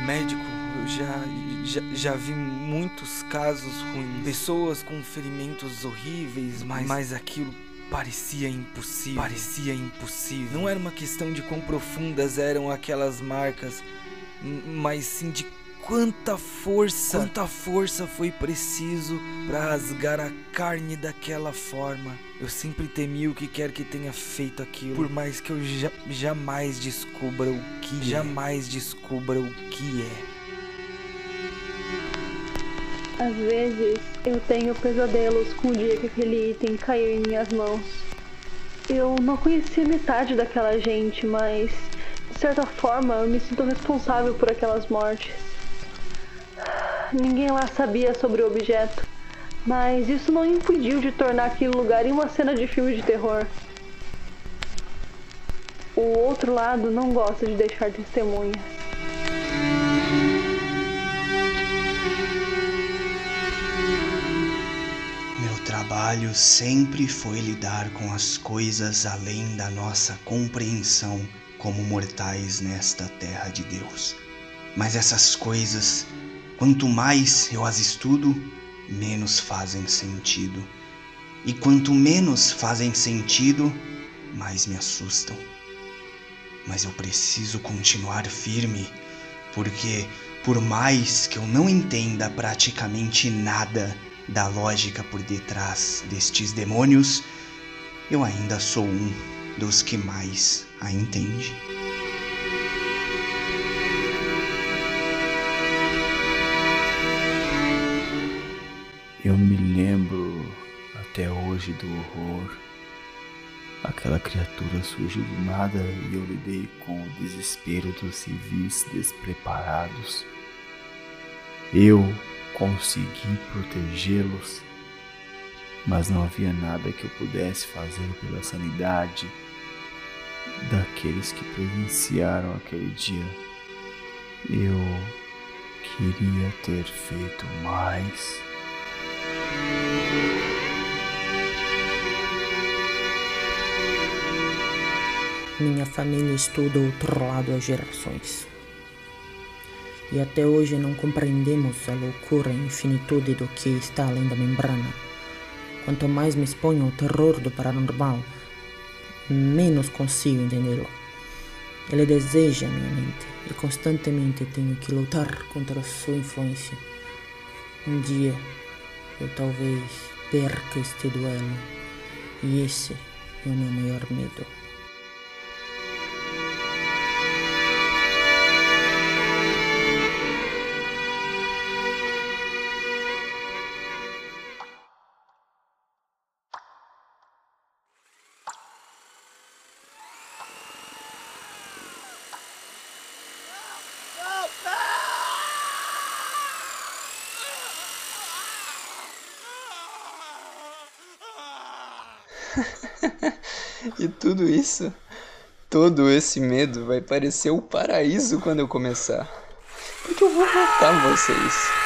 médico, eu já, já, já vi muitos casos ruins. Pessoas com ferimentos horríveis, mas, mas aquilo parecia impossível. Parecia impossível. Não era uma questão de quão profundas eram aquelas marcas, mas sim de quanta força, quanta força foi preciso para rasgar a carne daquela forma. Eu sempre temi o que quer que tenha feito aquilo, por mais que eu ja jamais descubra o que, é. jamais é. descubra o que é. Às vezes eu tenho pesadelos com o dia que aquele item caiu em minhas mãos. Eu não conhecia metade daquela gente, mas de certa forma eu me sinto responsável por aquelas mortes. Ninguém lá sabia sobre o objeto, mas isso não impediu de tornar aquele lugar em uma cena de filme de terror. O outro lado não gosta de deixar testemunhas. trabalho sempre foi lidar com as coisas além da nossa compreensão como mortais nesta terra de Deus. Mas essas coisas, quanto mais eu as estudo, menos fazem sentido. E quanto menos fazem sentido, mais me assustam. Mas eu preciso continuar firme, porque por mais que eu não entenda praticamente nada, da lógica por detrás destes demônios, eu ainda sou um dos que mais a entende. Eu me lembro até hoje do horror. Aquela criatura surgiu do nada e eu lidei com o desespero dos civis despreparados. Eu consegui protegê-los, mas não havia nada que eu pudesse fazer pela sanidade daqueles que presenciaram aquele dia. Eu queria ter feito mais. Minha família estuda outro lado há gerações e até hoje não compreendemos a loucura e infinitude do que está além da membrana. Quanto mais me exponho ao terror do paranormal, menos consigo entendê-lo. Ele deseja minha mente e constantemente tenho que lutar contra sua influência. Um dia eu talvez perca este duelo e esse é o meu maior medo. e tudo isso, todo esse medo vai parecer o paraíso quando eu começar. Porque eu vou matar vocês.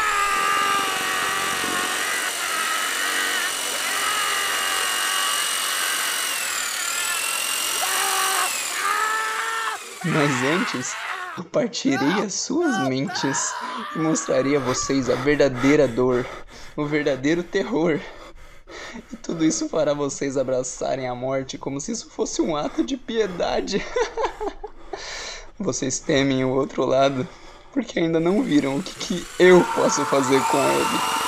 Mas antes, eu partirei as suas mentes e mostraria a vocês a verdadeira dor, o verdadeiro terror. Tudo isso fará vocês abraçarem a morte como se isso fosse um ato de piedade. vocês temem o outro lado porque ainda não viram o que, que eu posso fazer com ele.